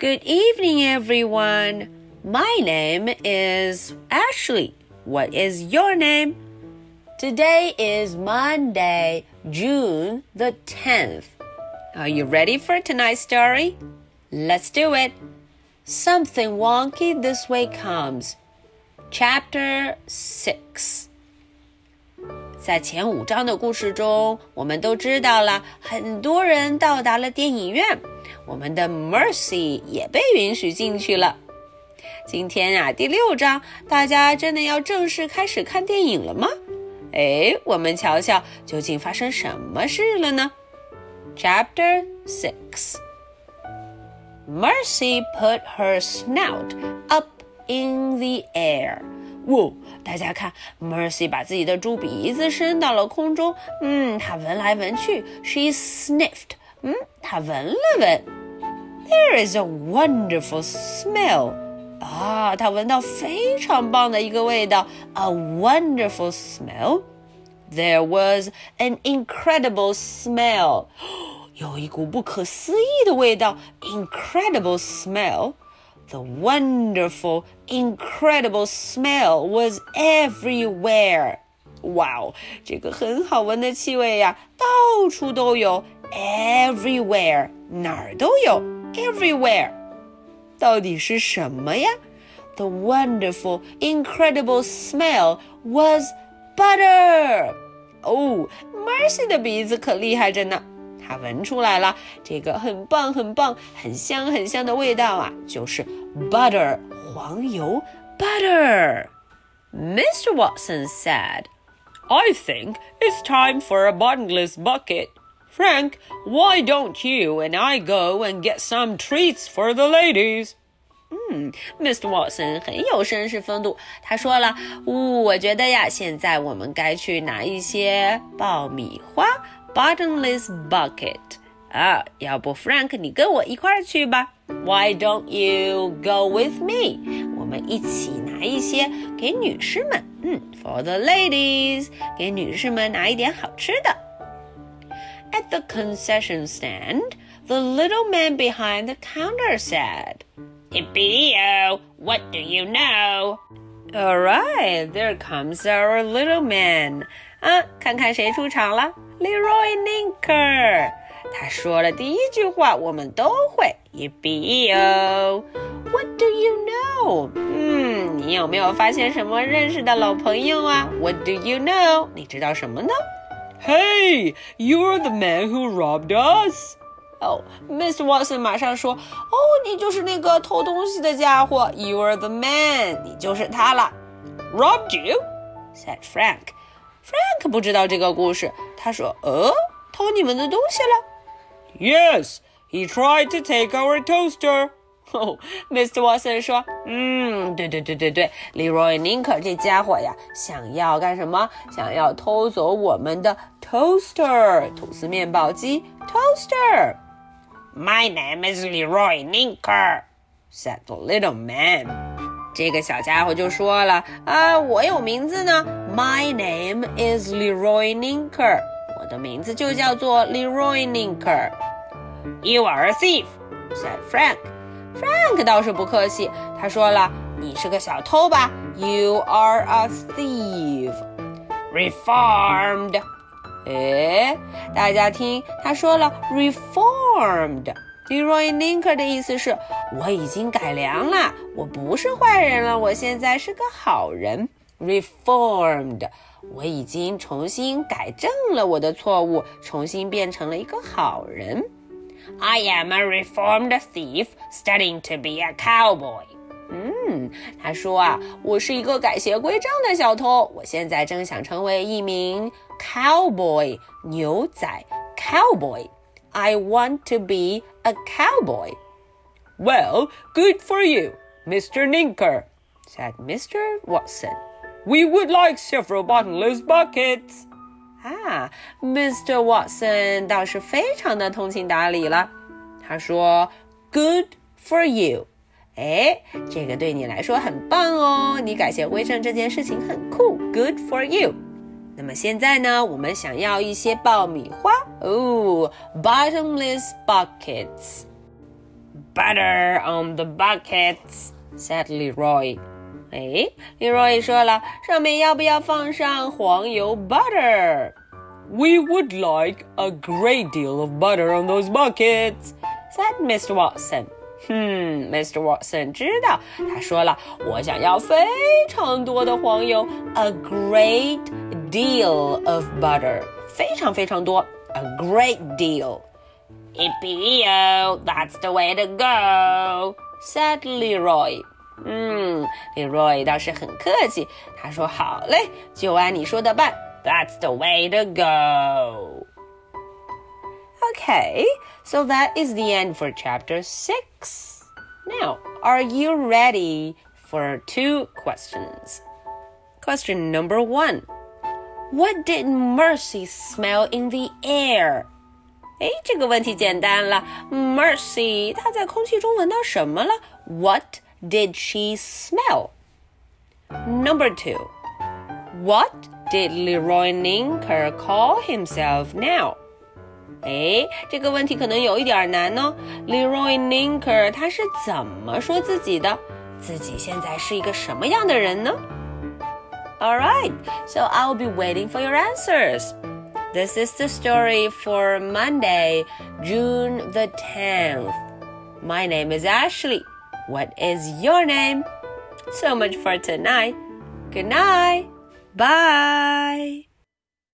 Good evening, everyone. My name is Ashley. What is your name? Today is Monday, June the 10th. Are you ready for tonight's story? Let's do it. Something wonky this way comes. Chapter 6在前五章的故事中，我们都知道了很多人到达了电影院， 我们的 Mercy 也被允许进去了。今天啊，第六章，大家真的要正式开始看电影了吗？哎，我们瞧瞧究竟发生什么事了呢？Chapter Six Mercy put her snout up in the air. 哇，大家看，Mercy 把自己的猪鼻子伸到了空中。嗯，她闻来闻去，She sniffed。嗯，她闻了闻。There is a wonderful smell。啊，她闻到非常棒的一个味道，a wonderful smell。There was an incredible smell。有一股不可思议的味道，incredible smell。The wonderful, incredible smell was everywhere. 哇哦，这个很好闻的气味呀，到处都有，everywhere 哪儿都有 ，everywhere 到底是什么呀？The wonderful, incredible smell was butter. 哦，Mercy 的鼻子可厉害着呢。他闻出来了，这个很棒、很棒、很香、很香的味道啊，就是 butter 黄油 butter。Mr. Watson said, "I think it's time for a bottomless bucket." Frank, why don't you and I go and get some treats for the ladies? 嗯，Mr. Watson 很有绅士风度。他说了，我觉得呀，现在我们该去拿一些爆米花 bottomless bucket 啊，要不 Frank 你跟我一块儿去吧？Why don't you go with me？我们一起拿一些给女士们，嗯，for the ladies，给女士们拿一点好吃的。 At the concession stand, the little man behind the counter said, Yippee! What do you know? All right, there comes our little man. 啊，看看谁出场了。Leroy Linker，他说了第一句话，我们都会。Yippee-o！What do you know？嗯，你有没有发现什么认识的老朋友啊？What do you know？你知道什么呢 ？Hey, you're the man who robbed us. 哦，Mr. Watson 马上说：“哦，你就是那个偷东西的家伙。You're the man，你就是他了。” Robbed you? said Frank. Frank 不知道这个故事，他说：“呃，偷你们的东西了。” Yes, he tried to take our toaster. 哦，Mr. Watson 说：“嗯，对对对对对，Leroy Linker 这家伙呀，想要干什么？想要偷走我们的 toaster 吐司面包机 toaster。” My name is Leroy Linker," said the little man. 这个小家伙就说了：“啊，我有名字呢。My name is Leroy Linker。我的名字就叫做 Leroy Linker。” You are a thief," said Frank. Frank 倒是不客气，他说了：“你是个小偷吧？You are a thief. Reformed. 哎，大家听，他说了 reformed。Leroy Linker 的意思是，我已经改良了，我不是坏人了，我现在是个好人。Reformed，我已经重新改正了我的错误，重新变成了一个好人。I am a reformed thief, studying to be a cowboy. 嗯，他说啊，我是一个改邪归正的小偷，我现在正想成为一名 cowboy 牛仔 cowboy。I want to be a cowboy. Well, good for you, Mr. Ninker, said Mr. Watson. We would like several bottomless buckets. 啊，Mr. Watson 倒是非常的通情达理了。他说：“Good for you。”哎，这个对你来说很棒哦，你改邪归正这件事情很酷。Good for you。那么现在呢，我们想要一些爆米花哦，bottomless buckets。 butter on the buckets, said Leroy. 哎，Leroy 说了，上面要不要放上黄油 butter？ We would like a great deal of butter on those buckets, said Mr. Watson. 嗯，Mr. Watson 知道，他说了，我想要非常多的黄油，a great deal of butter，非常非常多，a great deal。 Yippee-yo, that's the way to go, said Leroy. 嗯，Leroy 倒是很客气，他说好嘞，就按你说的办。 That's the way to go. Okay, so that is the end for chapter 6. Now, are you ready for two questions? Question number 1. What did Mercy smell in the air? 哎，这个问题简单了。Mercy，她在空气中闻到什么了？What did she smell? Number two, what did Leroy Ninker call himself now? 哎，这个问题可能有一点难呢。Leroy Ninker 他是怎么说自己的？自己现在是一个什么样的人呢？All right, so I'll be waiting for your answers. This is the story for Monday, June the 10th. My name is Ashley. What is your name? So much for tonight. Good night. Bye.